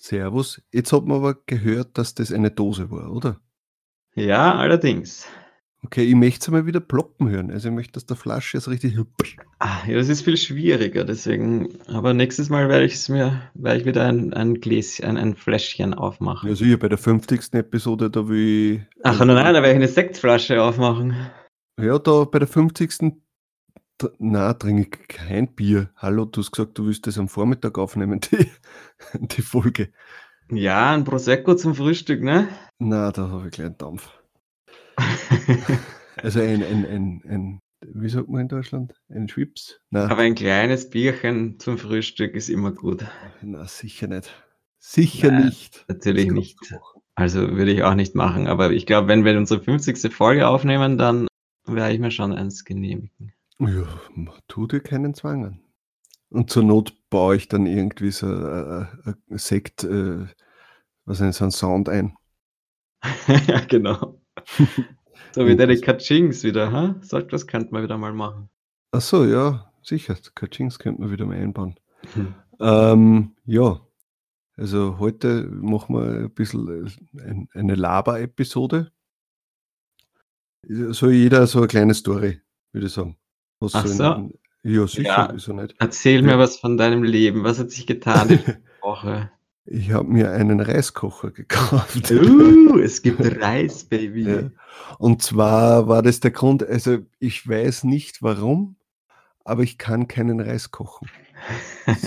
Servus. Jetzt hat man aber gehört, dass das eine Dose war, oder? Ja, allerdings. Okay, ich möchte es mal wieder ploppen hören. Also ich möchte, dass der Flasche jetzt richtig. Ah, ja, das ist viel schwieriger, deswegen. Aber nächstes Mal werde ich es mir, werde ich wieder ein, ein Gläschen, ein, ein Fläschchen aufmachen. Ja, sicher, bei der 50. Episode, da will ich. Ach nein, nein, da werde ich eine Sektflasche aufmachen. Ja, da bei der 50. Na, trinke ich kein Bier. Hallo, du hast gesagt, du willst das am Vormittag aufnehmen, die, die Folge. Ja, ein Prosecco zum Frühstück, ne? Na, da habe ich gleich einen Dampf. also ein, ein, ein, ein, wie sagt man in Deutschland? Ein Schwips? Nein. Aber ein kleines Bierchen zum Frühstück ist immer gut. Na, sicher nicht. Sicher Nein, nicht. Natürlich nicht. Also würde ich auch nicht machen. Aber ich glaube, wenn wir unsere 50. Folge aufnehmen, dann werde ich mir schon eins genehmigen. Ja, tu dir keinen Zwang an. Und zur Not baue ich dann irgendwie so äh, äh, Sekt, äh, was ist so ein Sound ein. ja, genau. so wie deine Kachings wieder, ha? Huh? das könnte man wieder mal machen. Ach so, ja, sicher. Kachings könnte man wieder mal einbauen. Hm. Ähm, ja, also heute machen wir ein bisschen äh, eine Laber-Episode. So jeder so eine kleine Story, würde ich sagen. Was Ach so. In, ja, sicher, ja. wieso nicht? Erzähl mir was von deinem Leben. Was hat sich getan die Woche? Ich habe mir einen Reiskocher gekauft. Uh, es gibt Reis, Baby. Ja. Und zwar war das der Grund, also ich weiß nicht warum, aber ich kann keinen Reis kochen.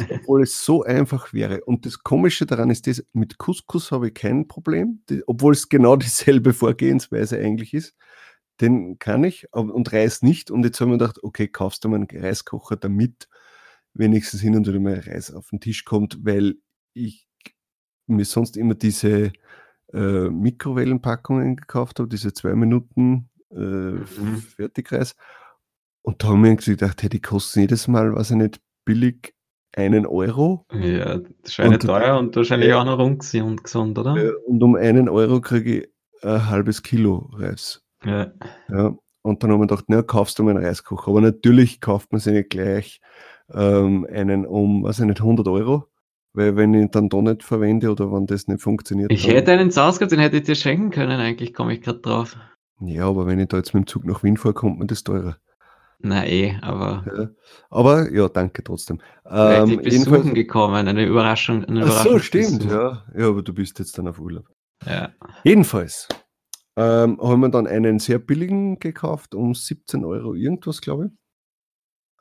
obwohl es so einfach wäre. Und das Komische daran ist, das, mit Couscous habe ich kein Problem, obwohl es genau dieselbe Vorgehensweise eigentlich ist den kann ich und Reis nicht. Und jetzt haben wir gedacht, okay, kaufst du mal einen Reiskocher, damit wenigstens hin und wieder mal Reis auf den Tisch kommt, weil ich mir sonst immer diese äh, Mikrowellenpackungen gekauft habe, diese zwei Minuten äh, mhm. Fertigreis. Und da haben wir gedacht, hey, die kosten jedes Mal, weiß ich nicht, billig einen Euro. Ja, das scheint teuer und wahrscheinlich äh, auch noch ungesund, oder? Und um einen Euro kriege ich ein halbes Kilo Reis. Ja. ja. Und dann haben wir gedacht, na, kaufst du mal einen Reiskocher. Aber natürlich kauft man sich nicht gleich ähm, einen um, weiß ich nicht, 100 Euro. Weil wenn ich dann da nicht verwende oder wenn das nicht funktioniert. Ich hätte einen gehabt, den hätte ich dir schenken können, eigentlich komme ich gerade drauf. Ja, aber wenn ich da jetzt mit dem Zug nach Wien fahre, kommt mir das teurer. Na eh, aber. Ja. Aber ja, danke trotzdem. Ähm, ich besuchen gekommen, eine Überraschung. Eine Ach so, stimmt, ja. Ja, aber du bist jetzt dann auf Urlaub. Ja. Jedenfalls, ähm, haben wir dann einen sehr billigen gekauft, um 17 Euro irgendwas, glaube ich.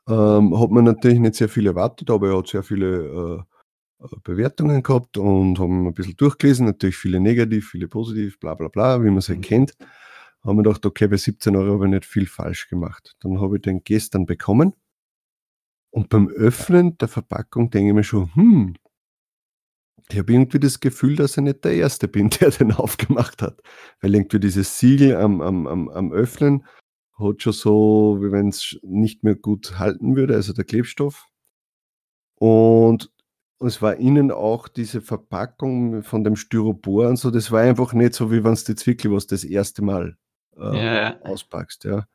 Ähm, hat man natürlich nicht sehr viel erwartet, aber er hat sehr viele äh, äh Bewertungen gehabt und haben ein bisschen durchgelesen, natürlich viele negativ, viele positiv, bla bla bla, wie man es halt mhm. kennt. Haben wir gedacht, okay, bei 17 Euro habe ich nicht viel falsch gemacht. Dann habe ich den gestern bekommen und beim Öffnen der Verpackung denke ich mir schon, hm, ich habe irgendwie das Gefühl, dass ich nicht der Erste bin, der den aufgemacht hat. Weil irgendwie dieses Siegel am, am, am, am Öffnen hat schon so, wie wenn es nicht mehr gut halten würde, also der Klebstoff. Und es war innen auch diese Verpackung von dem Styropor und so, das war einfach nicht so, wie wenn es jetzt wirklich was das erste Mal äh, ja. auspackst. Ja.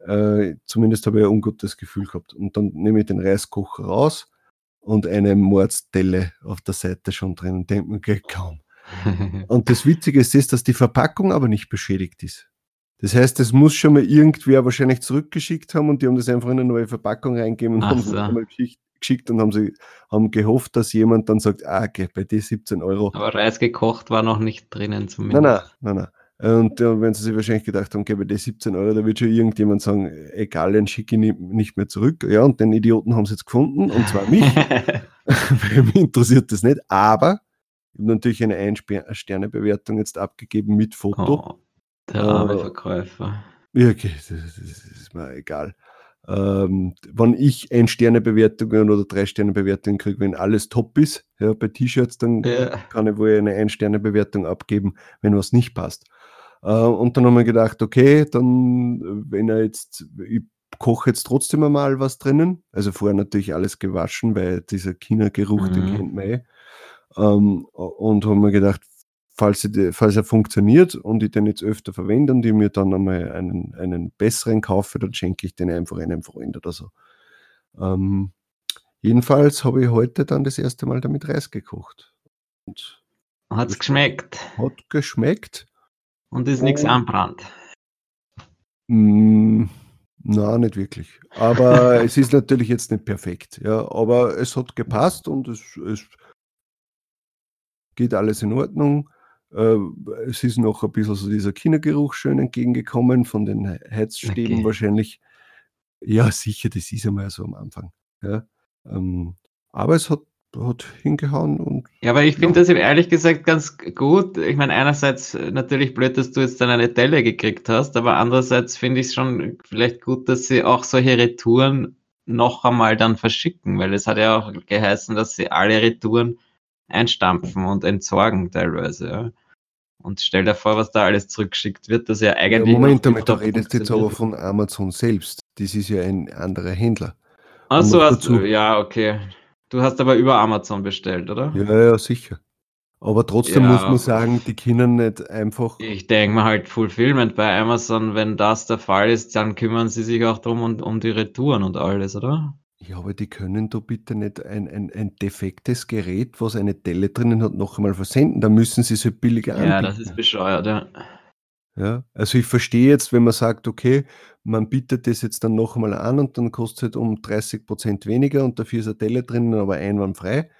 Äh, zumindest habe ich ein ungutes Gefühl gehabt. Und dann nehme ich den Reiskocher raus und eine Mordsdelle auf der Seite schon drin und denkt man, geht kaum. und das Witzige ist, das, dass die Verpackung aber nicht beschädigt ist. Das heißt, es muss schon mal irgendwer wahrscheinlich zurückgeschickt haben und die haben das einfach in eine neue Verpackung reingegeben und Ach haben es mal geschickt und haben sie haben gehofft, dass jemand dann sagt, ah, okay, bei dir 17 Euro. Aber Reis gekocht war noch nicht drinnen zumindest. Nein, nein, nein, nein. Und äh, wenn sie sich wahrscheinlich gedacht haben, bei die 17 Euro, da wird schon irgendjemand sagen, egal, den schicke ich nicht mehr zurück. Ja, und den Idioten haben sie jetzt gefunden, und zwar mich. Weil mich interessiert das nicht. Aber ich habe natürlich eine Ein-Sterne-Bewertung jetzt abgegeben mit Foto. Oh, der arme äh, Verkäufer. Ja, okay, das, das, ist mir egal. Ähm, wenn ich Ein-Sterne-Bewertungen oder Drei-Sterne-Bewertungen kriege, wenn alles top ist, ja, bei T-Shirts, dann ja. kann ich wohl eine Ein-Sterne-Bewertung abgeben, wenn was nicht passt. Äh, und dann haben wir gedacht, okay, dann, wenn er jetzt, ich koche jetzt trotzdem einmal was drinnen. Also vorher natürlich alles gewaschen, weil dieser China-Geruch, den Mhm. kennt man eh. Ähm, und haben mir gedacht, falls, sie, falls er funktioniert und ich den jetzt öfter verwende und ich mir dann einmal einen, einen besseren kaufe, dann schenke ich den einfach einem Freund oder so. Ähm, jedenfalls habe ich heute dann das erste Mal damit Reis gekocht. Und Hat's geschmeckt hat geschmeckt. Und ist nichts anbrannt. Mm, na, nicht wirklich. Aber es ist natürlich jetzt nicht perfekt. Ja, aber es hat gepasst und es, es geht alles in Ordnung. Äh, es ist noch ein bisschen so dieser Kindergeruch schön entgegengekommen von den Heizstäben Okay. wahrscheinlich. Ja, sicher, das ist einmal so am Anfang. Ja. Ähm, aber es hat, hat hingehauen und Ja, aber ich Ja. finde das eben ehrlich gesagt ganz gut. Ich meine, einerseits äh, natürlich blöd, dass du jetzt dann eine Delle gekriegt hast, aber andererseits finde ich es schon vielleicht gut, dass sie auch solche Retouren noch einmal dann verschicken, weil es hat ja auch geheißen, dass sie alle Retouren einstampfen und entsorgen teilweise. Ja. Und stell dir vor, was da alles zurückgeschickt wird, das ja ja, eigentlich. Moment, noch damit, da redest du jetzt aber von Amazon selbst. Das ist ja ein anderer Händler. Ach so, ja, okay. Du hast aber über Amazon bestellt, oder? Ja, ja, sicher. Aber trotzdem Ja. muss man sagen, die können nicht einfach. Ich denke mal halt Fulfillment bei Amazon, wenn das der Fall ist, dann kümmern sie sich auch drum und um die Retouren und alles, oder? Ja, aber die können da bitte nicht ein, ein, ein defektes Gerät, was eine Delle drinnen hat, noch einmal versenden. Da müssen sie es halt billiger anbieten. Ja, das ist bescheuert, ja. Ja, also ich verstehe jetzt, wenn man sagt, okay, man bietet das jetzt dann noch einmal an und dann kostet es halt um 30 Prozent weniger und dafür ist eine Delle drinnen, aber einwandfrei,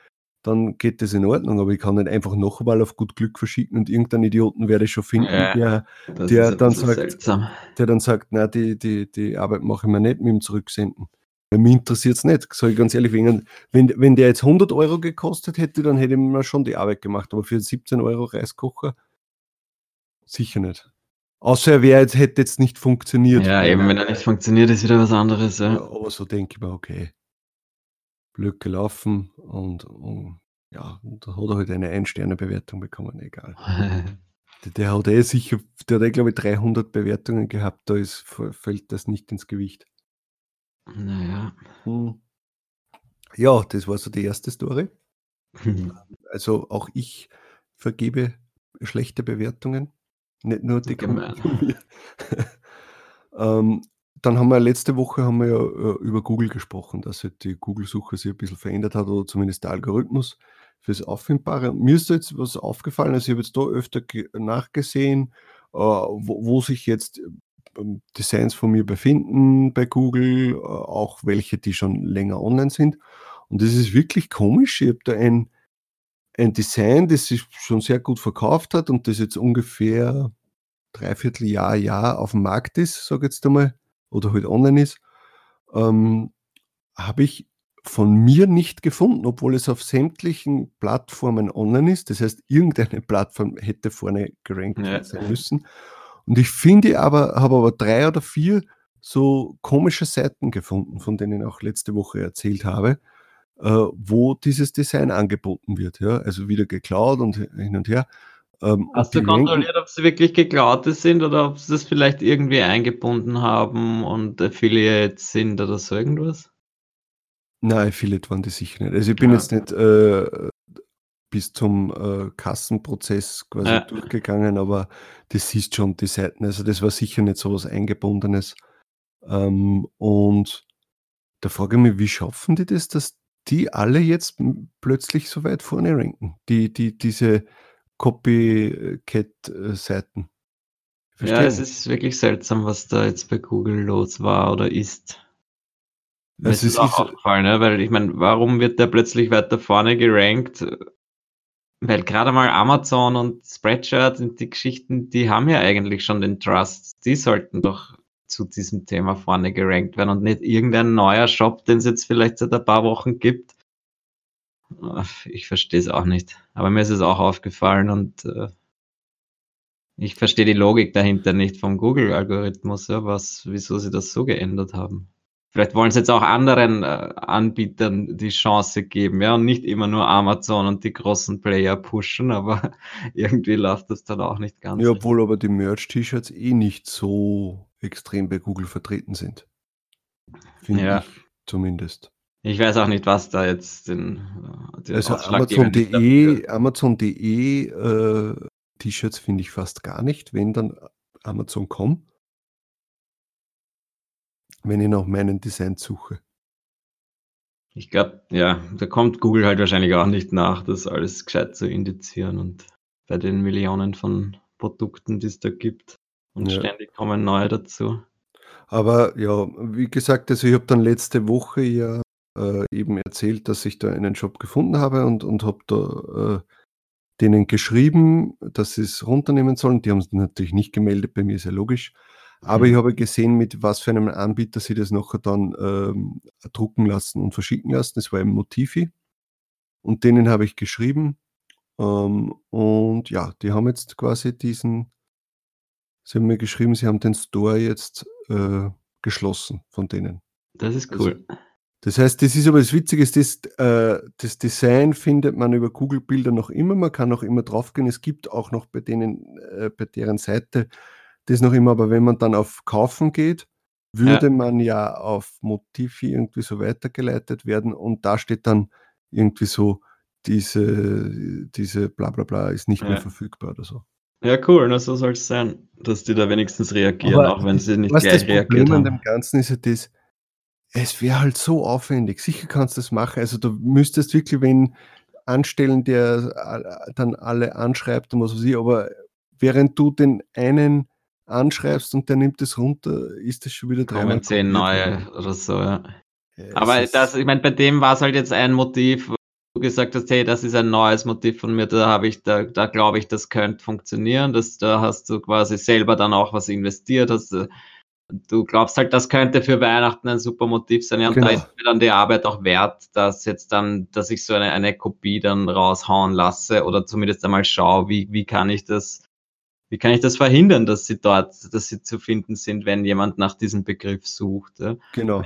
dann geht das in Ordnung. Aber ich kann nicht einfach noch einmal auf gut Glück verschicken und irgendeinen Idioten werde ich schon finden, Ja. der, Der dann sagt- seltsam. der dann sagt, na die, die, die Arbeit mache ich mir nicht mit dem Zurücksenden. Weil mich interessiert es nicht, sage ich ganz ehrlich. Wenn, wenn, wenn der jetzt 100 Euro gekostet hätte, dann hätte ich mir schon die Arbeit gemacht. Aber für 17 Euro Reiskocher sicher nicht. Außer er wäre jetzt, hätte jetzt nicht funktioniert. Ja, eben, wenn er nicht funktioniert, ist wieder was anderes, Ja, aber so denke ich mir, okay, blöd gelaufen und, und ja, und da hat er halt eine Ein-Sterne-Bewertung bekommen, egal. Der, der hat eh sicher, der hat eh, glaube ich, 300 Bewertungen gehabt, da ist, fällt das nicht ins Gewicht. naja. Hm. Ja, das war so die erste Story. Also auch ich vergebe schlechte Bewertungen, nicht nur die mir. ähm, dann haben wir letzte Woche haben wir ja äh, über Google gesprochen, dass halt die Google-Suche sich ein bisschen verändert hat oder zumindest der Algorithmus fürs Auffindbare. Mir ist da jetzt was aufgefallen, also ich habe jetzt da öfter ge- nachgesehen, äh, wo, wo sich jetzt ähm, Designs von mir befinden bei Google, äh, auch welche, die schon länger online sind. Und das ist wirklich komisch. Ich habe da ein, ein Design, das sich schon sehr gut verkauft hat und das jetzt ungefähr dreiviertel Jahr, Jahr auf dem Markt ist, sage ich jetzt einmal, oder halt online ist, ähm, habe ich von mir nicht gefunden, obwohl es auf sämtlichen Plattformen online ist. Das heißt, irgendeine Plattform hätte vorne gerankt Ja. sein müssen. Und ich finde aber, habe aber drei oder vier so komische Seiten gefunden, von denen ich auch letzte Woche erzählt habe, wo dieses Design angeboten wird. Ja? Also wieder geklaut und hin und her. Ähm, Hast du kontrolliert, ob sie wirklich geklaute sind oder ob sie das vielleicht irgendwie eingebunden haben und Affiliates sind oder so irgendwas? Nein, Affiliate waren die sicher nicht. Also ich bin Ja. jetzt nicht äh, bis zum äh, Kassenprozess quasi Ja. durchgegangen, aber das siehst schon die Seiten. Also das war sicher nicht so was Eingebundenes. Ähm, und da frage ich mich, wie schaffen die das, dass die alle jetzt plötzlich so weit vorne ranken? Die, die, diese Copycat-Seiten. Ja, es ist wirklich seltsam, was da jetzt bei Google los war oder ist. Also ist es auch ist- aufgefallen, ne? weil ich meine, warum wird der plötzlich weiter vorne gerankt? Weil gerade mal Amazon und Spreadshirt und die Geschichten, die haben ja eigentlich schon den Trust. Die sollten doch zu diesem Thema vorne gerankt werden und nicht irgendein neuer Shop, den es jetzt vielleicht seit ein paar Wochen gibt. Ich verstehe es auch nicht. Aber mir ist es auch aufgefallen und äh, ich verstehe die Logik dahinter nicht vom Google-Algorithmus, ja, was, wieso sie das so geändert haben. Vielleicht wollen sie jetzt auch anderen äh, Anbietern die Chance geben, ja, und nicht immer nur Amazon und die großen Player pushen, aber irgendwie läuft das dann auch nicht ganz. Ja, obwohl aber die Merch-T-Shirts eh nicht so extrem bei Google vertreten sind. Finde Ja. ich zumindest. Ich weiß auch nicht, was da jetzt den, äh, den Also Amazon.de, Amazon.de äh, T-Shirts finde ich fast gar nicht, wenn dann Amazon.com. Wenn ich nach meinen Designs suche. Ich glaube, ja, da kommt Google halt wahrscheinlich auch nicht nach, das alles gescheit zu indizieren und bei den Millionen von Produkten, die es da gibt. Und Ja. ständig kommen neue dazu. Aber ja, wie gesagt, also ich habe dann letzte Woche ja äh, eben erzählt, dass ich da einen Job gefunden habe und, und habe da äh, denen geschrieben, dass sie es runternehmen sollen. Die haben es natürlich nicht gemeldet, bei mir ist ja logisch. Aber Mhm. ich habe gesehen, mit was für einem Anbieter sie das nachher dann ähm, drucken lassen und verschicken lassen. Das war im Motivi. Und denen habe ich geschrieben. Ähm, und ja, die haben jetzt quasi diesen, sie haben mir geschrieben, sie haben den Store jetzt äh, geschlossen von denen. Das ist Also, cool. Das heißt, das ist aber das Witzige, ist, das, äh, das Design findet man über Google-Bilder noch immer, man kann noch immer draufgehen. Es gibt auch noch bei denen, äh, bei deren Seite das noch immer, aber wenn man dann auf Kaufen geht, würde man ja auf Motivi irgendwie so weitergeleitet werden und da steht dann irgendwie so, diese, diese bla bla bla ist nicht mehr Ja. verfügbar oder so. Ja, cool, na, so soll es sein, dass die da wenigstens reagieren, Aber auch wenn sie nicht Was gleich das reagiert Problem an haben. dem Ganzen ist ja das, es wäre halt so aufwendig. Sicher kannst du das machen. Also du müsstest wirklich wen anstellen, der a- dann alle anschreibt und was weiß ich, aber während du den einen anschreibst und der nimmt es runter, ist das schon wieder dreimal Kommen zehn neue oder so, ja. Ja, Aber das, ich meine, bei dem war es halt jetzt ein Motiv, wo du gesagt hast, hey, das ist ein neues Motiv von mir, da habe ich, da, da glaube ich, das könnte funktionieren. Das, da hast du quasi selber dann auch was investiert, hast du, du glaubst halt, das könnte für Weihnachten ein super Motiv sein. Ja, und Genau. da ist mir dann die Arbeit auch wert, dass jetzt dann, dass ich so eine, eine Kopie dann raushauen lasse oder zumindest einmal schaue, wie, wie kann ich das, wie kann ich das verhindern, dass sie dort, dass sie zu finden sind, wenn jemand nach diesem Begriff sucht. Ja? genau.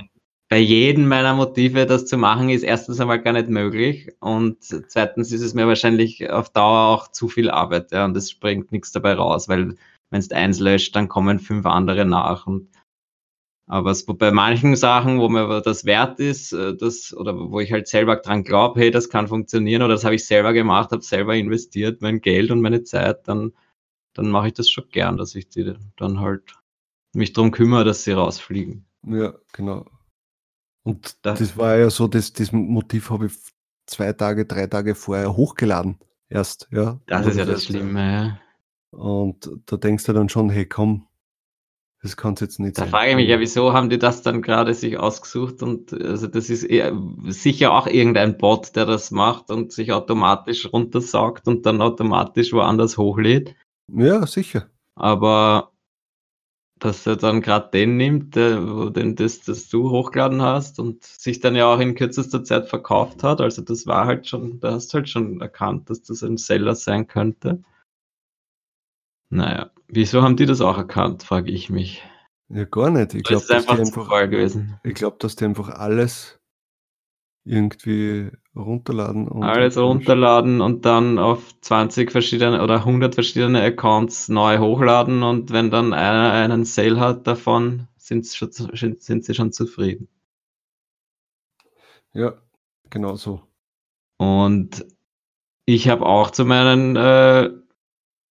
bei jedem meiner Motive das zu machen, ist erstens einmal gar nicht möglich und zweitens ist es mir wahrscheinlich auf Dauer auch zu viel Arbeit ja, und es springt nichts dabei raus, weil wenn du eins löscht, dann kommen fünf andere nach und aber es, bei manchen Sachen, wo mir das wert ist, äh, das, oder wo ich halt selber dran glaube, hey, das kann funktionieren oder das habe ich selber gemacht, habe selber investiert, mein Geld und meine Zeit, dann, dann mache ich das schon gern, dass ich die dann halt mich drum kümmere, dass sie rausfliegen. Ja, genau. Und Da- das war ja so, das, das Motiv habe ich zwei Tage, drei Tage vorher hochgeladen. Erst, ja. Das ist ja das Schlimme, ja. Und da denkst du dann schon, hey, komm, das kann es jetzt nicht Da sein. frage ich mich ja, wieso haben die das dann gerade sich ausgesucht und also das ist eher, sicher auch irgendein Bot, der das macht und sich automatisch runtersaugt und dann automatisch woanders hochlädt. Ja, sicher. Aber dass er dann gerade den nimmt, der, wo den das, das du hochgeladen hast und sich dann ja auch in kürzester Zeit verkauft hat. Also das war halt schon, da hast du halt schon erkannt, dass das ein Seller sein könnte. Naja, wieso haben die das auch erkannt, frage ich mich. Ja, gar nicht. Ich Das glaube, ist dass, einfach die Zufall einfach, gewesen. ich glaub, dass die einfach alles irgendwie runterladen. Und Alles runterladen und dann auf 20 verschiedene oder 100 verschiedene Accounts neu hochladen und wenn dann einer einen Sale hat davon, sind sie schon, zu- sind sie schon zufrieden. Ja, genau so. Und ich habe auch zu meinen äh,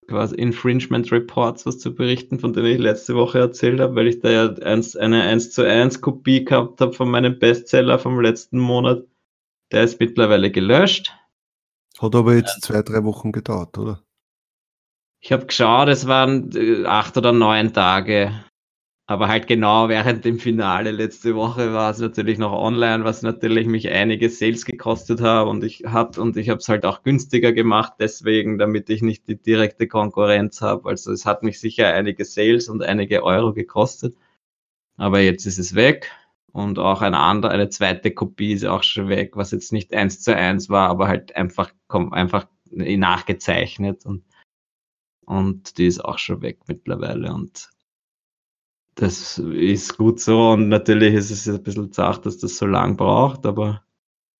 quasi Infringement Reports was zu berichten, von denen ich letzte Woche erzählt habe, weil ich da ja eins, eine 1 zu 1 Kopie gehabt habe von meinem Bestseller vom letzten Monat. Der ist mittlerweile gelöscht. Hat aber jetzt zwei, drei Wochen gedauert, oder? Ich habe geschaut, es waren äh, acht oder neun Tage. Aber halt genau während dem Finale letzte Woche war es natürlich noch online, was natürlich mich einige Sales gekostet hat und ich hat und ich habe es halt auch günstiger gemacht, deswegen, damit ich nicht die direkte Konkurrenz habe. Also es hat mich sicher einige Sales und einige Euro gekostet. Aber jetzt ist es weg und auch eine andere, eine zweite Kopie ist auch schon weg, was jetzt nicht eins zu eins war, aber halt einfach, einfach nachgezeichnet und und die ist auch schon weg mittlerweile. Und das ist gut so und natürlich ist es ein bisschen zart, dass das so lang braucht, aber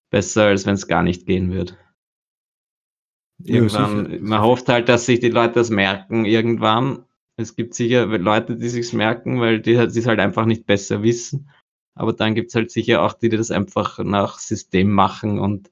besser, als wenn es gar nicht gehen wird. Irgendwann, ja, man hofft halt, dass sich die Leute das merken irgendwann. Es gibt sicher Leute, die sich's merken, weil die es halt einfach nicht besser wissen. Aber dann gibt es halt sicher auch die, die das einfach nach System machen und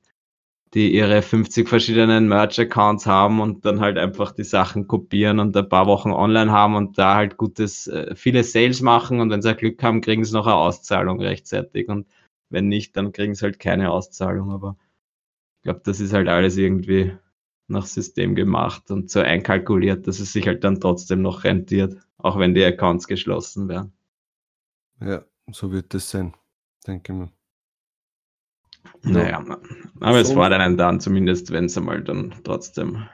die ihre 50 verschiedenen Merch-Accounts haben und dann halt einfach die Sachen kopieren und ein paar Wochen online haben und da halt gutes, äh, viele Sales machen und wenn sie Glück haben, kriegen sie noch eine Auszahlung rechtzeitig und wenn nicht, dann kriegen sie halt keine Auszahlung. Aber ich glaube, das ist halt alles irgendwie nach System gemacht und so einkalkuliert, dass es sich halt dann trotzdem noch rentiert, auch wenn die Accounts geschlossen werden. Ja, so wird es sein, denke ich mal. Naja, aber so. es war dann dann zumindest, wenn sie mal dann trotzdem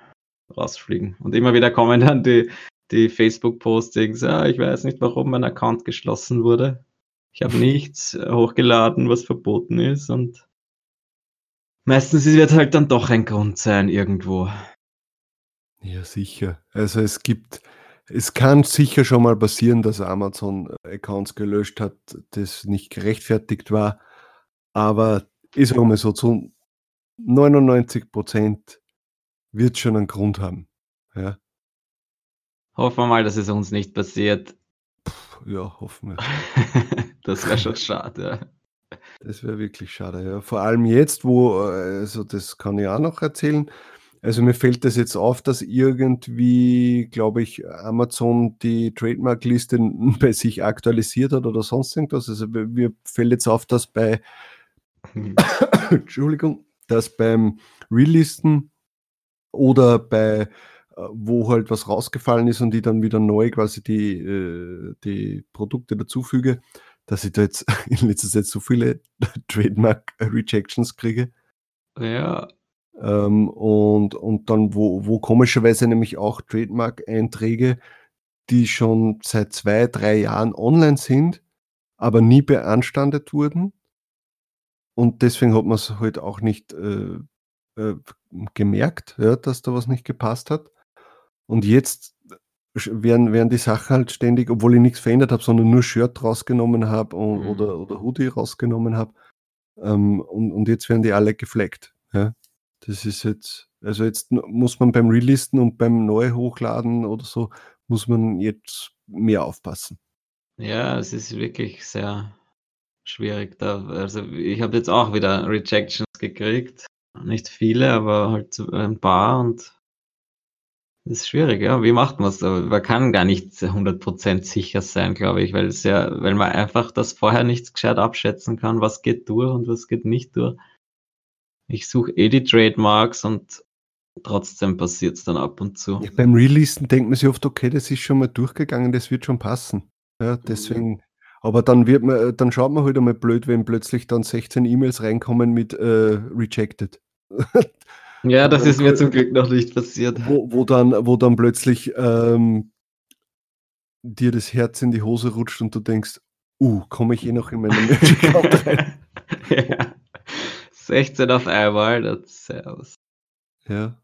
rausfliegen. Und immer wieder kommen dann die, die Facebook-Postings, ja, ich weiß nicht, warum mein Account geschlossen wurde. Ich habe nichts hochgeladen, was verboten ist und meistens wird halt dann doch ein Grund sein irgendwo. Ja, sicher. Also es gibt, es kann sicher schon mal passieren, dass Amazon Accounts gelöscht hat, das nicht gerechtfertigt war. Aber ich sage mal so, zu 99 Prozent wird schon einen Grund haben. Ja. Hoffen wir mal, dass es uns nicht passiert. Puh, ja, hoffen wir. das wäre schon schade. Ja. Das wäre wirklich schade, ja. Vor allem jetzt, wo, also das kann ich auch noch erzählen. Also mir fällt das jetzt auf, dass irgendwie, glaube ich, Amazon die Trademark-Liste bei sich aktualisiert hat oder sonst irgendwas. Also mir fällt jetzt auf, dass bei Entschuldigung, dass beim Relisten oder bei äh, wo halt was rausgefallen ist und ich dann wieder neu quasi die, äh, die Produkte dazufüge, dass ich da jetzt in letzter Zeit so viele Trademark-Rejections kriege. Ja. Ähm, und, und dann, wo, wo komischerweise nämlich auch Trademark-Einträge, die schon seit zwei, drei Jahren online sind, aber nie beanstandet wurden, und deswegen hat man es halt auch nicht äh, äh, gemerkt, ja, dass da was nicht gepasst hat. Und jetzt werden, werden die Sachen halt ständig, obwohl ich nichts verändert habe, sondern nur Shirt rausgenommen habe mhm. oder, oder Hoodie rausgenommen habe. Ähm, und, und jetzt werden die alle gefleckt. Ja. Das ist jetzt, also jetzt muss man beim Relisten und beim Neu-Hochladen oder so, muss man jetzt mehr aufpassen. Ja, es ist wirklich sehr schwierig da. Also ich habe jetzt auch wieder Rejections gekriegt. Nicht viele, aber halt ein paar und das ist schwierig, ja. Wie macht man es? Man kann gar nicht 100% sicher sein, glaube ich, weil es ja, weil man einfach das vorher nicht gescheit abschätzen kann, was geht durch und was geht nicht durch. Ich suche eh die Trademarks und trotzdem passiert es dann ab und zu. Ja, beim Releasen denkt man sich oft, okay, das ist schon mal durchgegangen, das wird schon passen. Ja, deswegen aber dann wird man, äh, dann schaut man halt einmal blöd, wenn plötzlich dann 16 E-Mails reinkommen mit äh, rejected. ja, das ist mir zum Glück noch nicht passiert. Wo, wo dann, wo dann plötzlich ähm, dir das Herz in die Hose rutscht und du denkst, uh, komme ich eh noch in meinen Match-Account rein? ja. 16 auf einmal, das Servus. Ja.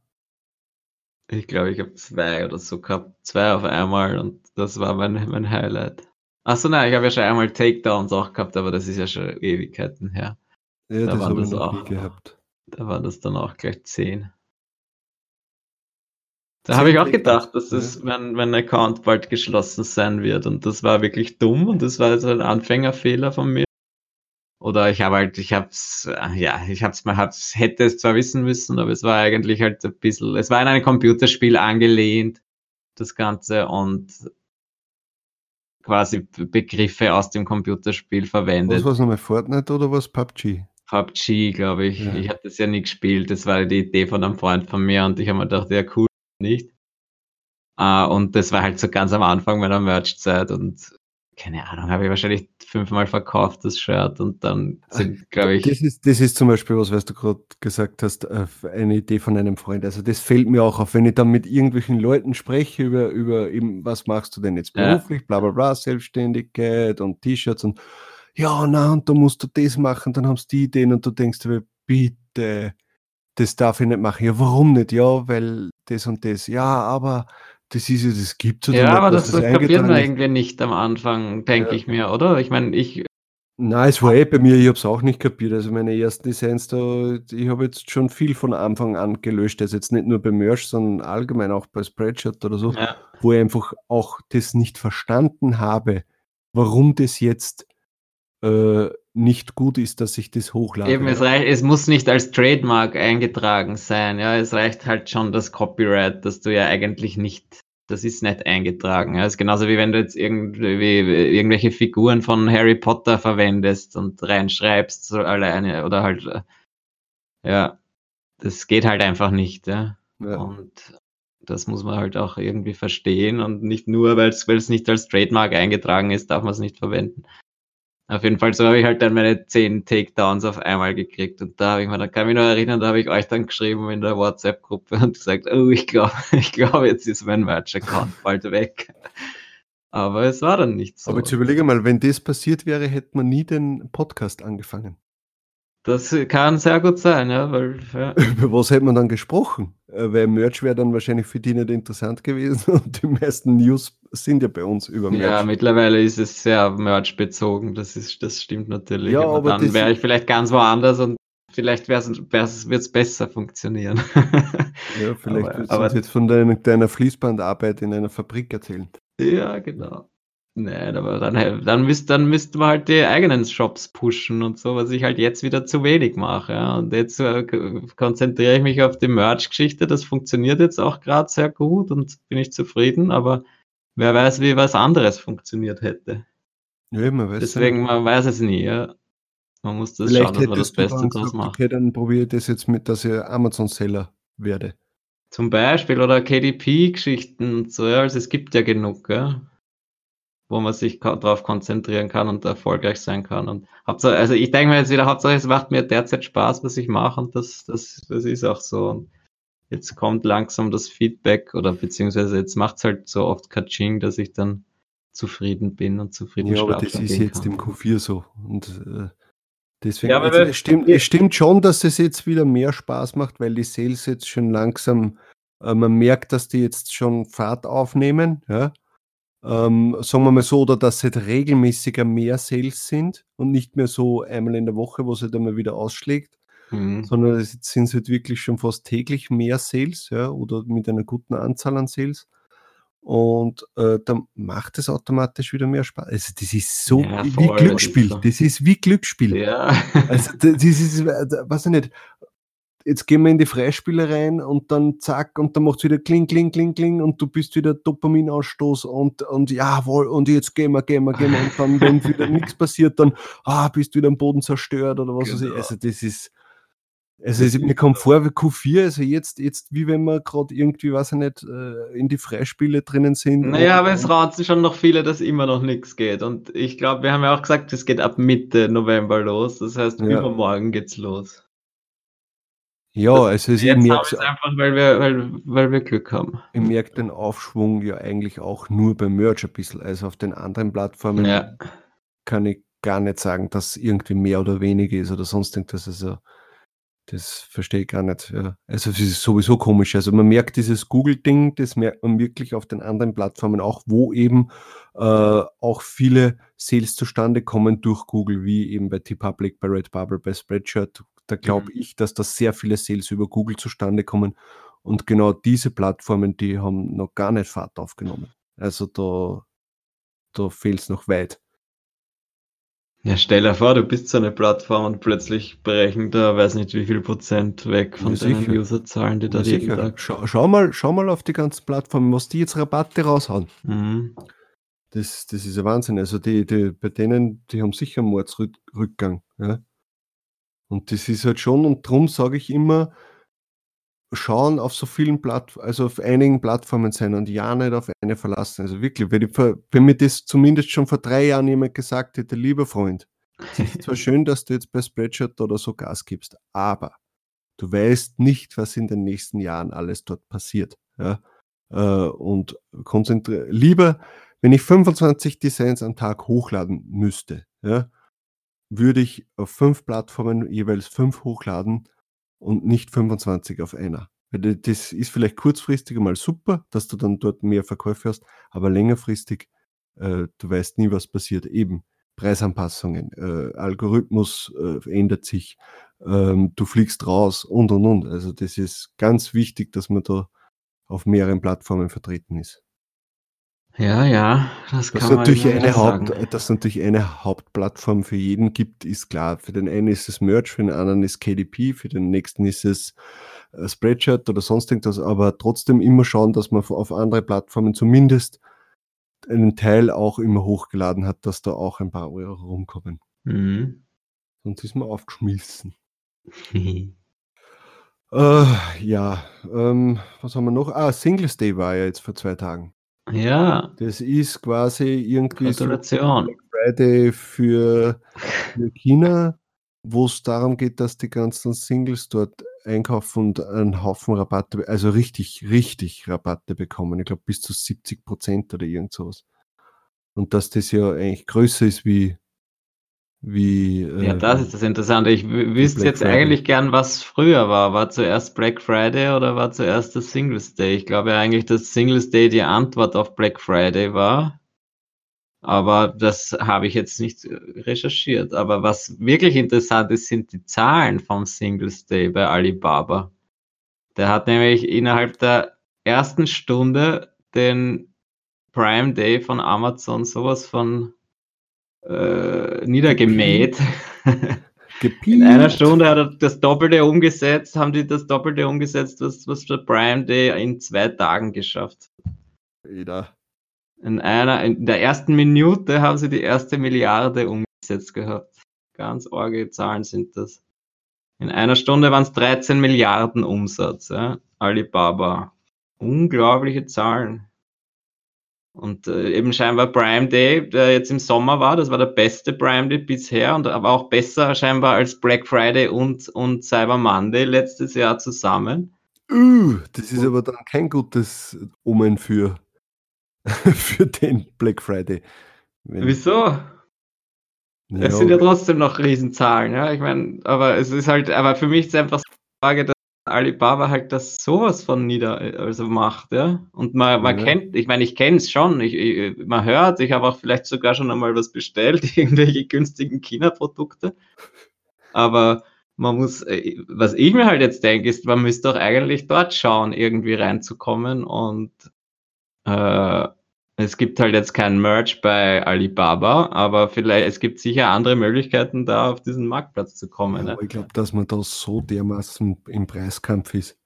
Ich glaube, ich habe zwei oder so gehabt. Zwei auf einmal und das war mein, mein Highlight. Achso, nein, ich habe ja schon einmal Takedowns auch gehabt, aber das ist ja schon Ewigkeiten her. Ja, da das ich noch auch. Da war das dann auch gleich 10. Da habe ich auch gedacht, dass das mein, mein Account bald geschlossen sein wird und das war wirklich dumm und das war also ein Anfängerfehler von mir. Oder ich habe halt, ich hab's, äh, ja, ich hab's mal, hab's, hätte es zwar wissen müssen, aber es war eigentlich halt ein bisschen, es war in ein Computerspiel angelehnt, das Ganze und quasi Begriffe aus dem Computerspiel verwendet. Was war es nochmal, Fortnite oder was PUBG? PUBG, glaube ich. Ja. Ich habe das ja nie gespielt. Das war die Idee von einem Freund von mir und ich habe mir gedacht, ja cool, nicht. Uh, und das war halt so ganz am Anfang meiner Merch-Zeit und keine Ahnung, habe ich wahrscheinlich fünfmal verkauft, das Shirt und dann sind, glaube ich. Das ist, das ist zum Beispiel was, was du gerade gesagt hast, eine Idee von einem Freund. Also das fällt mir auch auf, wenn ich dann mit irgendwelchen Leuten spreche über, über eben, was machst du denn jetzt beruflich, ja. bla bla bla, Selbstständigkeit und T-Shirts und ja, na, und da musst du das machen, dann haben sie die Ideen und du denkst dir, bitte, das darf ich nicht machen. Ja, warum nicht? Ja, weil das und das. Ja, aber das ist ja, das gibt es ja, aber das, das kapieren wir irgendwie nicht am Anfang, denke ja. ich mir, oder? Ich meine, ich. Nein, es war eh bei mir, ich habe es auch nicht kapiert. Also meine ersten Designs da, ich habe jetzt schon viel von Anfang an gelöscht. Also jetzt nicht nur bei Merch, sondern allgemein auch bei Spreadshirt oder so, ja. wo ich einfach auch das nicht verstanden habe, warum das jetzt äh, nicht gut ist, dass ich das hochlade. Eben, es, reicht, es muss nicht als Trademark eingetragen sein. Ja, es reicht halt schon das Copyright, dass du ja eigentlich nicht, das ist nicht eingetragen. Ja, es ist genauso wie wenn du jetzt irgendwie irgendwelche Figuren von Harry Potter verwendest und reinschreibst so alleine oder halt, äh, ja, das geht halt einfach nicht. Ja. ja. Und das muss man halt auch irgendwie verstehen und nicht nur, weil es nicht als Trademark eingetragen ist, darf man es nicht verwenden. Auf jeden Fall, so habe ich halt dann meine zehn Takedowns auf einmal gekriegt. Und da habe ich mir, da kann ich mich noch erinnern, da habe ich euch dann geschrieben in der WhatsApp-Gruppe und gesagt, oh, ich glaube, ich glaube, jetzt ist mein Merch-Account bald weg. Aber es war dann nicht so. Aber jetzt überlege mal, wenn das passiert wäre, hätte man nie den Podcast angefangen. Das kann sehr gut sein, ja. Weil, ja. Über was hätte man dann gesprochen? Äh, weil Merch wäre dann wahrscheinlich für die nicht interessant gewesen und die meisten News sind ja bei uns über Merch. Ja, mittlerweile ist es sehr Merch bezogen, das, ist, das stimmt natürlich. Ja, aber, aber dann wäre ich vielleicht ganz woanders und vielleicht wird es besser funktionieren. ja, vielleicht aber, aber jetzt von deiner, deiner Fließbandarbeit in einer Fabrik erzählen. Ja, genau. Nein, aber dann, dann, müsst, dann müssten wir halt die eigenen Shops pushen und so, was ich halt jetzt wieder zu wenig mache. Ja. Und jetzt äh, konzentriere ich mich auf die Merch-Geschichte. Das funktioniert jetzt auch gerade sehr gut und bin ich zufrieden, aber wer weiß, wie was anderes funktioniert hätte. Ja, man weiß Deswegen, man weiß es nie. Ja. Man muss das Vielleicht schauen, dass man das Beste draus macht. Okay, dann probiere ich das jetzt mit, dass ich Amazon-Seller werde. Zum Beispiel oder KDP-Geschichten und so, ja, also es gibt ja genug, ja wo man sich darauf konzentrieren kann und erfolgreich sein kann. Und Hauptsache, also ich denke mir jetzt wieder, Hauptsache es macht mir derzeit Spaß, was ich mache und das, das, das ist auch so. Und jetzt kommt langsam das Feedback oder beziehungsweise jetzt macht es halt so oft Kaching, dass ich dann zufrieden bin und zufrieden Ja, aber das ist jetzt kann. im Q4 so. Und äh, deswegen, ja, also, es, stimmt, es stimmt schon, dass es jetzt wieder mehr Spaß macht, weil die Sales jetzt schon langsam, äh, man merkt, dass die jetzt schon Fahrt aufnehmen, ja ähm, sagen wir mal so, oder dass halt regelmäßiger mehr Sales sind und nicht mehr so einmal in der Woche, wo es halt einmal wieder ausschlägt, mhm. sondern jetzt sind es halt wirklich schon fast täglich mehr Sales, ja, oder mit einer guten Anzahl an Sales. Und äh, dann macht es automatisch wieder mehr Spaß. Also das ist so ja, wie Glücksspiel. Das ist wie Glücksspiel. Ja. Also das ist, weiß ich nicht, jetzt gehen wir in die Freispiele rein und dann zack und dann macht es wieder kling, kling, kling, kling und du bist wieder Dopaminausstoß und, und jawohl und jetzt gehen wir, gehen wir, gehen wir und dann, wenn wieder nichts passiert, dann ah, bist du wieder am Boden zerstört oder was genau. weiß ich. Genau. Also das ist, also es, mir kommt vor wie Q4, also jetzt, jetzt wie wenn wir gerade irgendwie, weiß ich nicht, äh, in die Freispiele drinnen sind. Naja, aber es raten schon noch viele, dass immer noch nichts geht. Und ich glaube, wir haben ja auch gesagt, es geht ab Mitte November los. Das heißt, ja. übermorgen geht's los. Ja, also es Jetzt merkt es einfach, weil wir, weil, weil wir Glück haben. Ich merke den Aufschwung ja eigentlich auch nur beim Merch ein bisschen. Also auf den anderen Plattformen ja. kann ich gar nicht sagen, dass irgendwie mehr oder weniger ist oder sonst irgendwas. Also das verstehe ich gar nicht. Ja. Also es ist sowieso komisch. Also man merkt dieses Google-Ding, das merkt man wirklich auf den anderen Plattformen auch, wo eben äh, auch viele Sales zustande kommen durch Google, wie eben bei T-Public, bei Redbubble, bei Spreadshirt, da glaube mhm. ich, dass da sehr viele Sales über Google zustande kommen. Und genau diese Plattformen, die haben noch gar nicht Fahrt aufgenommen. Also da, da fehlt es noch weit. Ja, stell dir vor, du bist so eine Plattform und plötzlich brechen da, weiß nicht wie viel Prozent weg von ja, deinen Userzahlen, die da ja, jeden Tag. Schau, schau, mal, schau mal auf die ganzen Plattformen, was die jetzt Rabatte raushauen. Mhm. Das, das ist ein Wahnsinn. Also die, die, bei denen, die haben sicher einen Mordsrückgang. Ja? Und das ist halt schon, und darum sage ich immer, schauen auf so vielen Plattformen, also auf einigen Plattformen sein und ja nicht auf eine verlassen. Also wirklich, wenn, ich, wenn mir das zumindest schon vor drei Jahren jemand gesagt hätte, lieber Freund, es ist zwar schön, dass du jetzt bei Spreadshirt oder so Gas gibst, aber du weißt nicht, was in den nächsten Jahren alles dort passiert. Ja? Äh, und konzentriere lieber, wenn ich 25 Designs am Tag hochladen müsste, ja, würde ich auf fünf Plattformen jeweils fünf hochladen und nicht 25 auf einer. Das ist vielleicht kurzfristig einmal super, dass du dann dort mehr Verkäufe hast, aber längerfristig, äh, du weißt nie, was passiert. Eben Preisanpassungen, äh, Algorithmus äh, ändert sich, ähm, du fliegst raus und und und. Also das ist ganz wichtig, dass man da auf mehreren Plattformen vertreten ist. Ja, ja, das kann man natürlich eine Haupt, Dass natürlich eine Hauptplattform für jeden gibt, ist klar. Für den einen ist es Merch, für den anderen ist KDP, für den nächsten ist es äh, Spreadshirt oder sonst irgendwas, aber trotzdem immer schauen, dass man auf andere Plattformen zumindest einen Teil auch immer hochgeladen hat, dass da auch ein paar Euro rumkommen. Mhm. Sonst ist man aufgeschmissen. äh, ja, ähm, was haben wir noch? Ah, Singles Day war ja jetzt vor zwei Tagen. Ja. Das ist quasi irgendwie so Black Friday für, für China, wo es darum geht, dass die ganzen Singles dort einkaufen und einen Haufen Rabatte, also richtig, richtig Rabatte bekommen. Ich glaube bis zu 70 Prozent oder irgend sowas. Und dass das ja eigentlich größer ist wie wie, ja, das äh, ist das Interessante. Ich wüsste jetzt Friday. eigentlich gern, was früher war. War zuerst Black Friday oder war zuerst das Singles Day? Ich glaube eigentlich, dass Singles Day die Antwort auf Black Friday war. Aber das habe ich jetzt nicht recherchiert. Aber was wirklich interessant ist, sind die Zahlen vom Singles Day bei Alibaba. Der hat nämlich innerhalb der ersten Stunde den Prime Day von Amazon sowas von äh, niedergemäht. In einer Stunde hat er das Doppelte umgesetzt, haben die das Doppelte umgesetzt, was, was der Prime Day in zwei Tagen geschafft. Wieder. In einer, in der ersten Minute haben sie die erste Milliarde umgesetzt gehabt. Ganz orge Zahlen sind das. In einer Stunde waren es 13 Milliarden Umsatz, ja? Alibaba. Unglaubliche Zahlen. Und äh, eben scheinbar Prime Day, der jetzt im Sommer war, das war der beste Prime Day bisher und aber auch besser scheinbar als Black Friday und, und Cyber Monday letztes Jahr zusammen. Uh, das ist aber dann kein gutes Omen für, für den Black Friday. Wenn, Wieso? Ja, es sind ja trotzdem noch Riesenzahlen, ja. Ich meine, aber es ist halt, aber für mich ist es einfach so eine Frage, dass Alibaba halt das sowas von nieder also macht, ja. Und man, man ja. kennt, ich meine, ich kenne es schon, ich, ich, man hört, ich habe auch vielleicht sogar schon einmal was bestellt, irgendwelche günstigen China-Produkte. Aber man muss, äh, was ich mir halt jetzt denke, ist, man müsste doch eigentlich dort schauen, irgendwie reinzukommen und äh, es gibt halt jetzt kein Merch bei Alibaba, aber vielleicht, es gibt sicher andere Möglichkeiten, da auf diesen Marktplatz zu kommen. Ja, ne? Ich glaube, dass man da so dermaßen im Preiskampf ist.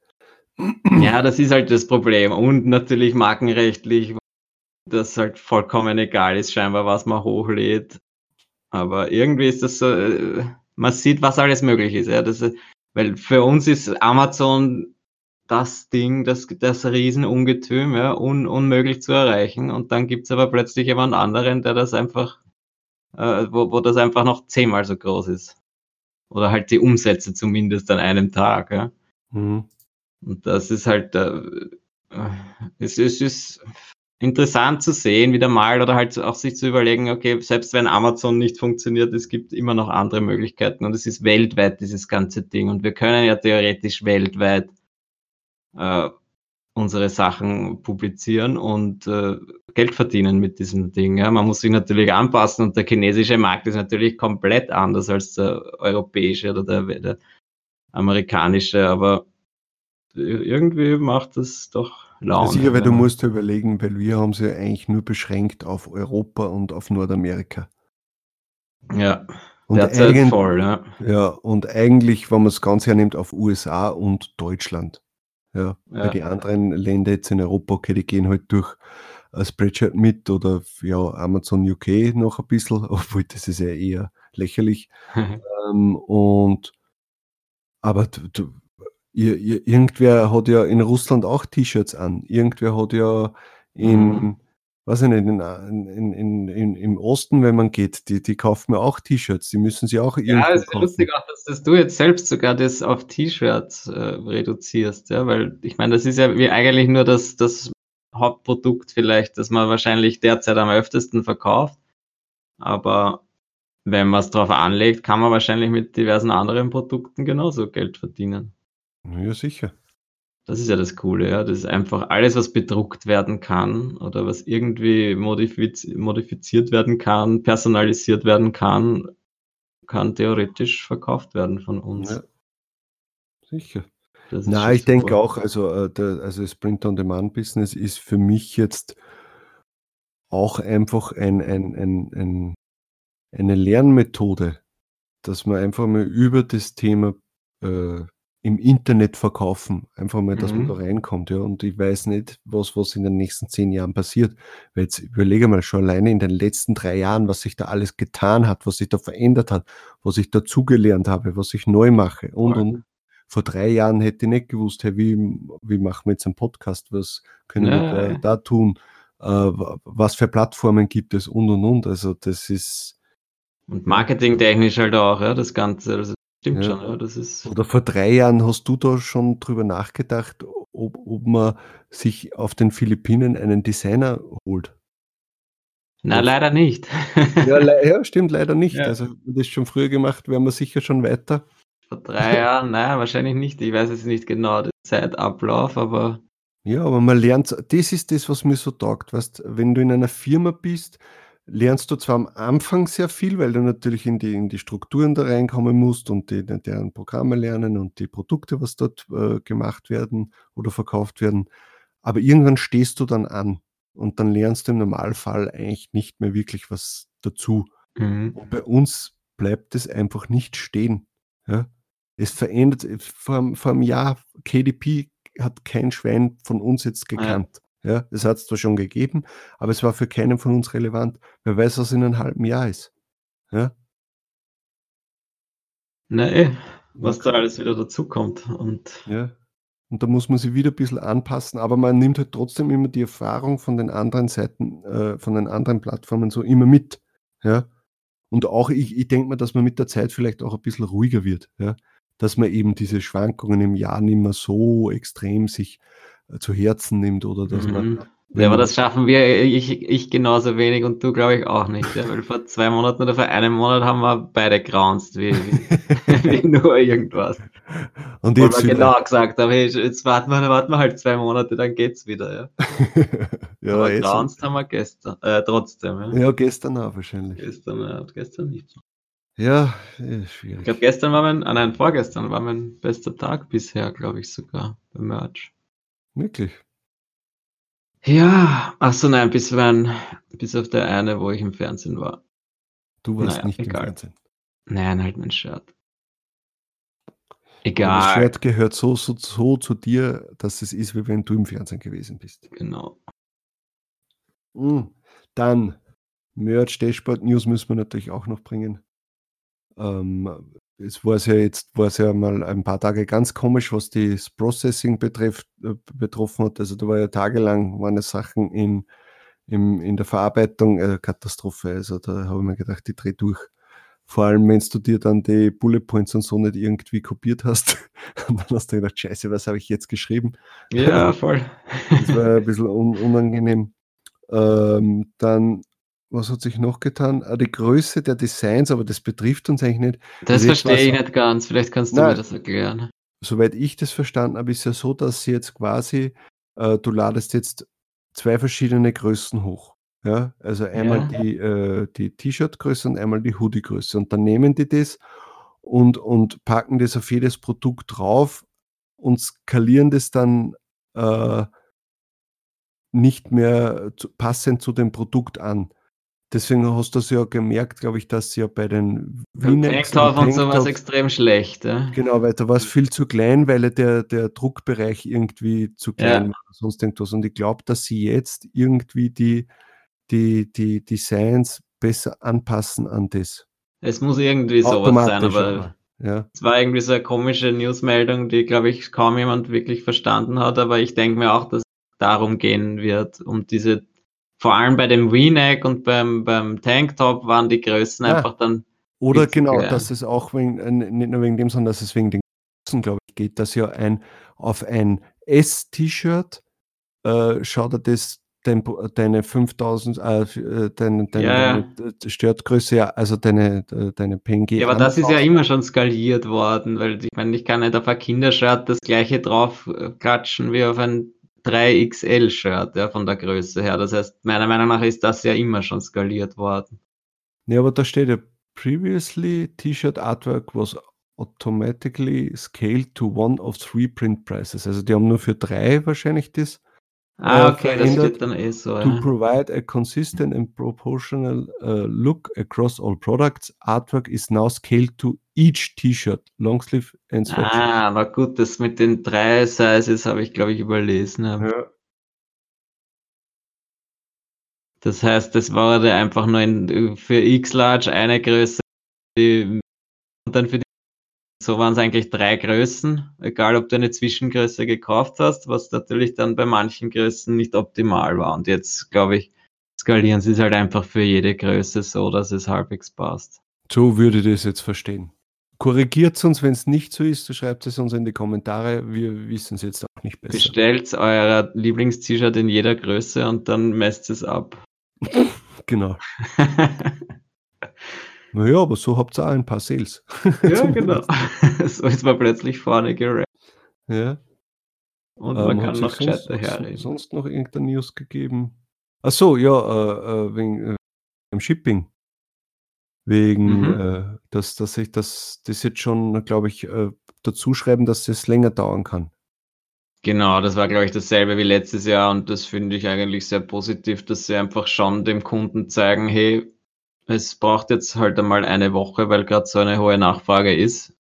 Ja, das ist halt das Problem. Und natürlich markenrechtlich, das halt vollkommen egal ist, scheinbar, was man hochlädt. Aber irgendwie ist das so, äh, man sieht, was alles möglich ist. Ja? Das, weil für uns ist Amazon das Ding, das, das Riesenungetüm, ja, un, unmöglich zu erreichen. Und dann gibt es aber plötzlich jemand anderen, der das einfach, äh, wo, wo das einfach noch zehnmal so groß ist. Oder halt die Umsätze zumindest an einem Tag. Ja. Mhm. Und das ist halt, äh, es, es ist interessant zu sehen, wieder mal, oder halt auch sich zu überlegen, okay, selbst wenn Amazon nicht funktioniert, es gibt immer noch andere Möglichkeiten und es ist weltweit dieses ganze Ding. Und wir können ja theoretisch weltweit äh, unsere Sachen publizieren und äh, Geld verdienen mit diesem Ding. Ja. Man muss sich natürlich anpassen und der chinesische Markt ist natürlich komplett anders als der europäische oder der, der amerikanische, aber irgendwie macht das doch Laune. Sicher, weil du musst überlegen, weil wir haben sie ja eigentlich nur beschränkt auf Europa und auf Nordamerika. Ja, und derzeit voll, ja. Ja, und eigentlich, wenn man es ganz hernimmt, auf USA und Deutschland. Ja, weil die anderen Länder jetzt in Europa, okay, die gehen halt durch äh, Spreadshirt mit oder ja, Amazon UK noch ein bisschen, obwohl das ist ja eher lächerlich. ähm, und aber du, du, ihr, ihr, irgendwer hat ja in Russland auch T-Shirts an. Irgendwer hat ja in, mhm nicht, in, in, in, in, im Osten, wenn man geht, die, die kaufen mir auch T-Shirts, die müssen sie auch irgendwo Ja, es ist lustig auch, dass, dass, du jetzt selbst sogar das auf T-Shirts äh, reduzierst, ja, weil ich meine, das ist ja wie eigentlich nur das, das Hauptprodukt vielleicht, das man wahrscheinlich derzeit am öftesten verkauft, aber wenn man es drauf anlegt, kann man wahrscheinlich mit diversen anderen Produkten genauso Geld verdienen. Ja, sicher. Das ist ja das Coole, ja. Das ist einfach alles, was bedruckt werden kann oder was irgendwie modifiz modifiziert werden kann, personalisiert werden kann, kann theoretisch verkauft werden von uns. Ja. Sicher. Na, ich denke auch, also, äh, der, also das Print-on-Demand-Business ist für mich jetzt auch einfach ein, ein, ein, ein, eine Lernmethode, dass man einfach mal über das Thema äh, im Internet verkaufen, einfach mal, dass man da Mhm. reinkommt, ja. Und ich weiß nicht, was, was in den nächsten zehn Jahren passiert. Weil jetzt überlege mal schon alleine in den letzten drei Jahren, was sich da alles getan hat, was sich da verändert hat, was ich dazugelernt habe, was ich neu mache und, und. Vor drei Jahren hätte ich nicht gewusst, hey, wie, wie machen wir jetzt einen Podcast, was können wir Ja, da, ja. da tun, äh, wa- was für Plattformen gibt es und und und. Also das ist, Und marketingtechnisch halt auch, ja, das Ganze. Also stimmt Ja. schon, ja. Das ist. oder vor drei Jahren hast du da schon drüber nachgedacht, ob, ob man sich auf den Philippinen einen Designer holt. Na, leider nicht. Ja, le ja stimmt, leider nicht. Ja. Also, das schon früher gemacht, wären wir sicher schon weiter. Vor drei Jahren, nein, wahrscheinlich nicht. Ich weiß jetzt nicht genau den Zeitablauf, aber Ja, aber man lernt, das ist das, was mir so taugt. Weißt, wenn du in einer Firma bist, lernst du zwar am Anfang sehr viel, weil du natürlich in die, in die Strukturen da reinkommen musst und die, deren Programme lernen und die Produkte, was dort äh, gemacht werden oder verkauft werden. Aber irgendwann stehst du dann an und dann lernst du im Normalfall eigentlich nicht mehr wirklich was dazu. mhm. Bei uns bleibt es einfach nicht stehen. Ja? Es verändert, vor, vor einem Jahr, KDP hat kein Schwein von uns jetzt gekannt. Ja, es hat es zwar schon gegeben, aber es war für keinen von uns relevant. Wer weiß, was in einem halben Jahr ist. Ja? Na eh, was da alles wieder dazukommt. Und Ja. Und da muss man sich wieder ein bisschen anpassen, aber man nimmt halt trotzdem immer die Erfahrung von den anderen Seiten, äh, von den anderen Plattformen so immer mit. Ja. Und auch ich, ich denke mal, dass man mit der Zeit vielleicht auch ein bisschen ruhiger wird. Ja. Dass man eben diese Schwankungen im Jahr nicht mehr so extrem sich zu Herzen nimmt oder dass man. Mhm. wenn Ja, aber man- das schaffen wir, ich, ich genauso wenig und du, glaube ich, auch nicht. Ja? Weil vor zwei Monaten oder vor einem Monat haben wir beide graunzt, wie, wie, wie nur irgendwas. Und Weil jetzt wir wieder. genau gesagt haben, hey, jetzt warten wir, warten wir halt zwei Monate, dann geht's wieder. Ja? ja, aber jetzt, graunzt haben wir gestern, äh, trotzdem. Ja? ja, gestern auch wahrscheinlich. Gestern, ja, gestern nicht. so. Ja, ja Ich schwierig. glaube, gestern war mein, ah nein, vorgestern war mein bester Tag bisher, glaube ich sogar, beim Merch. Wirklich. Ja, ach so, nein, bis, mein, bis auf der eine, wo ich im Fernsehen war. Du warst Naja, nicht im egal. Fernsehen. Nein, halt mein Shirt. Aber das Egal, Shirt gehört so, so, so zu dir, dass es ist, wie wenn du im Fernsehen gewesen bist. genau. Mm. Dann Merch, Dashboard News müssen wir natürlich auch noch bringen. Ähm, es war ja jetzt, war es ja mal ein paar Tage ganz komisch, was das Processing betrifft, äh, betroffen hat. Also da war ja tagelang waren es Sachen in, im, in der Verarbeitung äh, Katastrophe. Also da habe ich mir gedacht, die dreh durch. Vor allem, wenn du dir dann die Bullet Points und so nicht irgendwie kopiert hast. Und dann hast du gedacht, scheiße, was habe ich jetzt geschrieben? Ja, voll. Das war ein bisschen un unangenehm. Ähm, dann, was hat sich noch getan? Ah, die Größe der Designs, aber das betrifft uns eigentlich nicht. Das verstehe ich nicht ganz. Vielleicht kannst du Nein. mir das erklären. Soweit ich das verstanden habe, ist ja so, dass sie jetzt quasi, äh, du ladest jetzt zwei verschiedene Größen hoch. Ja, also einmal Ja. die, äh, die T-Shirt-Größe und einmal die Hoodie-Größe. Und dann nehmen die das und, und packen das auf jedes Produkt drauf und skalieren das dann äh, nicht mehr zu, passend zu dem Produkt an. Deswegen hast du es ja gemerkt, glaube ich, dass sie ja bei den V-Necks Tanktop und sowas extrem schlecht. Ja? Genau, weil da war es viel zu klein, weil der, der Druckbereich irgendwie zu klein Ja. war sonst irgendwas. Und ich glaube, dass sie jetzt irgendwie die, die, die Designs besser anpassen an das. Es muss irgendwie sowas sein, aber Ja, es war irgendwie so eine komische Newsmeldung, die, glaube ich, kaum jemand wirklich verstanden hat. Aber ich denke mir auch, dass es darum gehen wird, um diese, vor allem bei dem V-Neck und beim, beim Tanktop waren die Größen Ah. einfach dann Oder genau, klein. dass es auch wegen, äh, nicht nur wegen dem, sondern dass es wegen den Größen, glaube ich, geht, dass ja ein auf ein S-T-Shirt äh, schaut er das dein, deine 5000, äh, äh, deine, deine, Ja, deine Störtgröße, ja, also deine, deine PNG. Ja, aber das ist ja immer schon skaliert worden, weil ich meine, ich kann nicht auf ein Kindershirt das gleiche drauf äh, klatschen wie auf ein 3XL-Shirt, ja, von der Größe her. Das heißt, meiner Meinung nach ist das ja immer schon skaliert worden. Ja, aber da steht ja, previously T-Shirt artwork was automatically scaled to one of three print prices. Also die haben nur für drei wahrscheinlich das Ah, äh, okay, das steht dann eh so. To Ja. provide a consistent and proportional uh, look across all products, artwork is now scaled to each T-Shirt, long sleeve and sweatshirt. Ah, aber gut, das mit den drei Sizes habe ich, glaube ich, überlesen. Ja. Das heißt, das wurde einfach nur in, für X-Large eine Größe und dann für die so waren es eigentlich drei Größen, egal ob du eine Zwischengröße gekauft hast, was natürlich dann bei manchen Größen nicht optimal war. Und jetzt, glaube ich, skalieren sie es halt einfach für jede Größe so, dass es halbwegs passt. So würde ich das jetzt verstehen. Korrigiert uns, wenn es nicht so ist, schreibt es uns in die Kommentare. Wir wissen es jetzt auch nicht besser. Bestellt euer Lieblings-T-Shirt in jeder Größe und dann messt es ab. Genau. Naja, aber so habt ihr auch ein paar Sales. ja, genau. so ist man plötzlich vorne gerankt Ja. und Ähm, man hat kann noch sonst, herreden. sonst noch irgendeine News gegeben? Ach so, ja, äh, äh, wegen äh, dem Shipping. Wegen, Mhm. äh, dass, dass ich das, das jetzt schon, glaube ich, äh, dazu schreiben, dass es länger dauern kann. Genau, das war, glaube ich, dasselbe wie letztes Jahr und das finde ich eigentlich sehr positiv, dass sie einfach schon dem Kunden zeigen, hey, es braucht jetzt halt einmal eine Woche, weil gerade so eine hohe Nachfrage ist.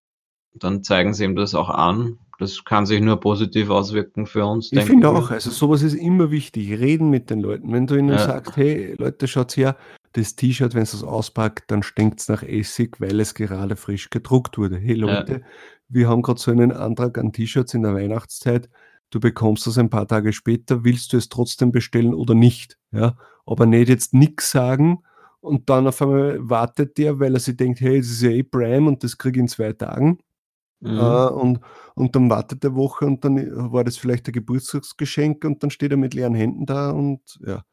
Dann zeigen sie ihm das auch an. Das kann sich nur positiv auswirken für uns. Ich finde auch, also sowas ist immer wichtig. Reden mit den Leuten. Wenn du ihnen Ja. sagst, hey Leute, schaut her, das T-Shirt, wenn es es auspackt, dann stinkt es nach Essig, weil es gerade frisch gedruckt wurde. Hey Ja. Leute, wir haben gerade so einen Antrag an T-Shirts in der Weihnachtszeit. Du bekommst das ein paar Tage später. Willst du es trotzdem bestellen oder nicht? Ja, aber nicht jetzt nichts sagen und dann auf einmal wartet der, weil er sich denkt, hey, es ist ja eh Prime und das kriege ich in zwei Tagen. Mhm. Äh, und, und dann wartet der Woche und dann war das vielleicht ein Geburtstagsgeschenk und dann steht er mit leeren Händen da und ja.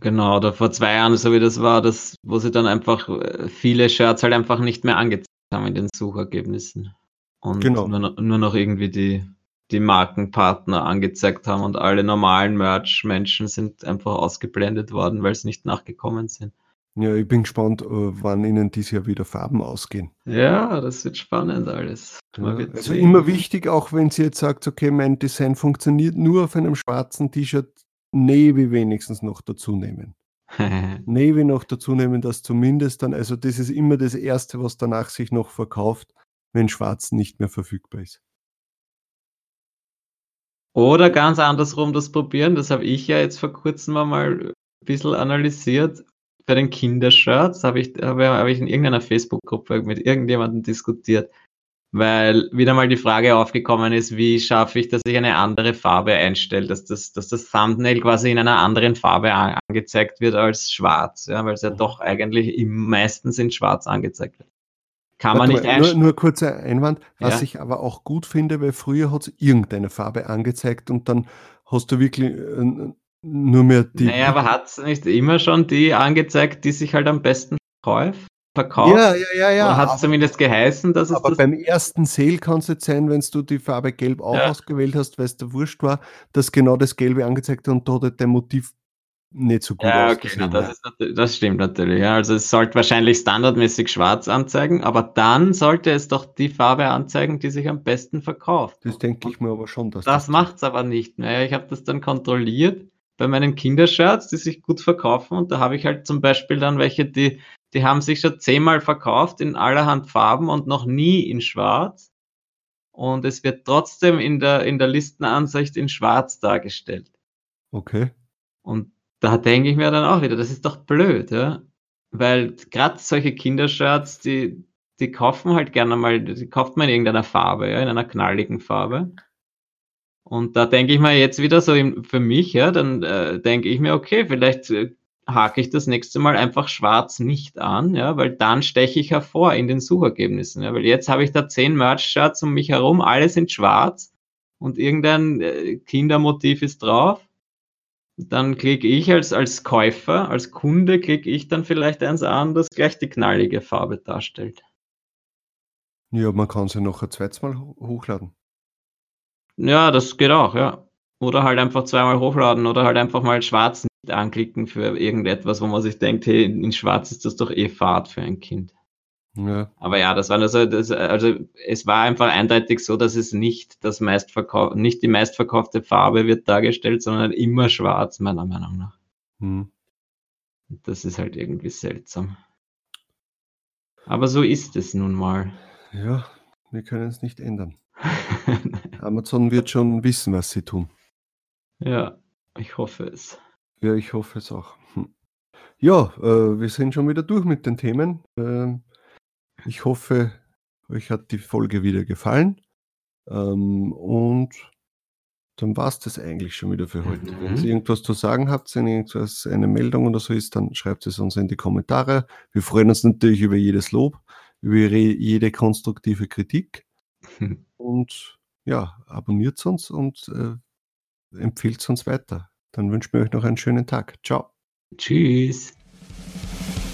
Genau, oder vor zwei Jahren, so wie das war, das, wo sie dann einfach äh, viele Shirts halt einfach nicht mehr angezeigt haben in den Suchergebnissen. Und Genau. nur, nur noch irgendwie die, die Markenpartner angezeigt haben und alle normalen Merch-Menschen sind einfach ausgeblendet worden, weil sie nicht nachgekommen sind. Ja, ich bin gespannt, äh, wann ihnen dieses Jahr wieder Farben ausgehen. Ja, das wird spannend alles. Ja, also sehen. immer wichtig, auch wenn sie jetzt sagt, okay, mein Design funktioniert nur auf einem schwarzen T-Shirt, Navy wenigstens noch dazu nehmen. Navy noch dazu nehmen, dass zumindest dann, also das ist immer das Erste, was danach sich noch verkauft, wenn schwarz nicht mehr verfügbar ist. Oder ganz andersrum das probieren, das habe ich ja jetzt vor kurzem mal ein bisschen analysiert. Bei den Kindershirts habe ich, habe, habe ich in irgendeiner Facebook-Gruppe mit irgendjemandem diskutiert, weil wieder mal die Frage aufgekommen ist, wie schaffe ich, dass ich eine andere Farbe einstelle, dass das, dass das Thumbnail quasi in einer anderen Farbe an, angezeigt wird als schwarz, ja, weil es ja Mhm. doch eigentlich im meistens in schwarz angezeigt wird. Kann man nicht mal, nur, einstellen. nur kurzer Einwand, was Ja. ich aber auch gut finde, weil früher hat es irgendeine Farbe angezeigt und dann hast du wirklich äh, nur mehr die. Naja, aber hat es nicht immer schon die angezeigt, die sich halt am besten verkauft? verkauft? ja, ja, ja, ja. Hat es zumindest geheißen, dass es Aber das beim ersten Sale kann es jetzt sein, wenn du die Farbe Gelb auch Ja. ausgewählt hast, weil es der Wurscht war, dass genau das Gelbe angezeigt hat und da hat halt dein Motiv nicht so gut Ja, okay, na, das, ist, das stimmt natürlich. Ja. Also es sollte wahrscheinlich standardmäßig schwarz anzeigen, aber dann sollte es doch die Farbe anzeigen, die sich am besten verkauft. Das denke ich mir aber schon, dass Das macht es aber nicht mehr. Ich habe das dann kontrolliert bei meinen Kindershirts, die sich gut verkaufen. Und da habe ich halt zum Beispiel dann welche, die, die haben sich schon zehnmal verkauft in allerhand Farben und noch nie in Schwarz. Und es wird trotzdem in der, in der Listenansicht in Schwarz dargestellt. Okay. Und da denke ich mir dann auch wieder, das ist doch blöd, ja. Weil gerade solche Kindershirts, die, die kaufen halt gerne mal, die kauft man in irgendeiner Farbe, ja, in einer knalligen Farbe. Und da denke ich mir jetzt wieder so im, für mich, ja, dann äh, denke ich mir, okay, vielleicht äh, hake ich das nächste Mal einfach schwarz nicht an, ja, weil dann steche ich hervor in den Suchergebnissen, ja, weil jetzt habe ich da zehn Merch-Shirts um mich herum, alle sind schwarz und irgendein äh, Kindermotiv ist drauf. Dann klicke ich als, als Käufer, als Kunde, klicke ich dann vielleicht eins an, das gleich die knallige Farbe darstellt. Ja, man kann sie noch ein zweites Mal hochladen. Ja, das geht auch, ja. Oder halt einfach zweimal hochladen oder halt einfach mal schwarz nicht anklicken für irgendetwas, wo man sich denkt, hey, in schwarz ist das doch eh Fahrt für ein Kind. Ja. Aber ja, das war also, das, also es war einfach eindeutig so, dass es nicht das meistverkauf nicht die meistverkaufte Farbe wird dargestellt, sondern immer schwarz, meiner Meinung nach. Hm. Das ist halt irgendwie seltsam. Aber so ist es nun mal. Ja, wir können es nicht ändern. Amazon wird schon wissen, was sie tun. Ja, ich hoffe es. Ja, ich hoffe es auch. Hm. Ja, äh, wir sind schon wieder durch mit den Themen. Äh, ich hoffe, euch hat die Folge wieder gefallen. Ähm, und dann war es das eigentlich schon wieder für heute. Mhm. Wenn ihr irgendwas zu sagen habt, wenn irgendwas eine Meldung oder so ist, dann schreibt es uns in die Kommentare. Wir freuen uns natürlich über jedes Lob, über jede konstruktive Kritik. Und ja, abonniert uns und äh, empfiehlt uns weiter. Dann wünschen wir euch noch einen schönen Tag. Ciao. Tschüss.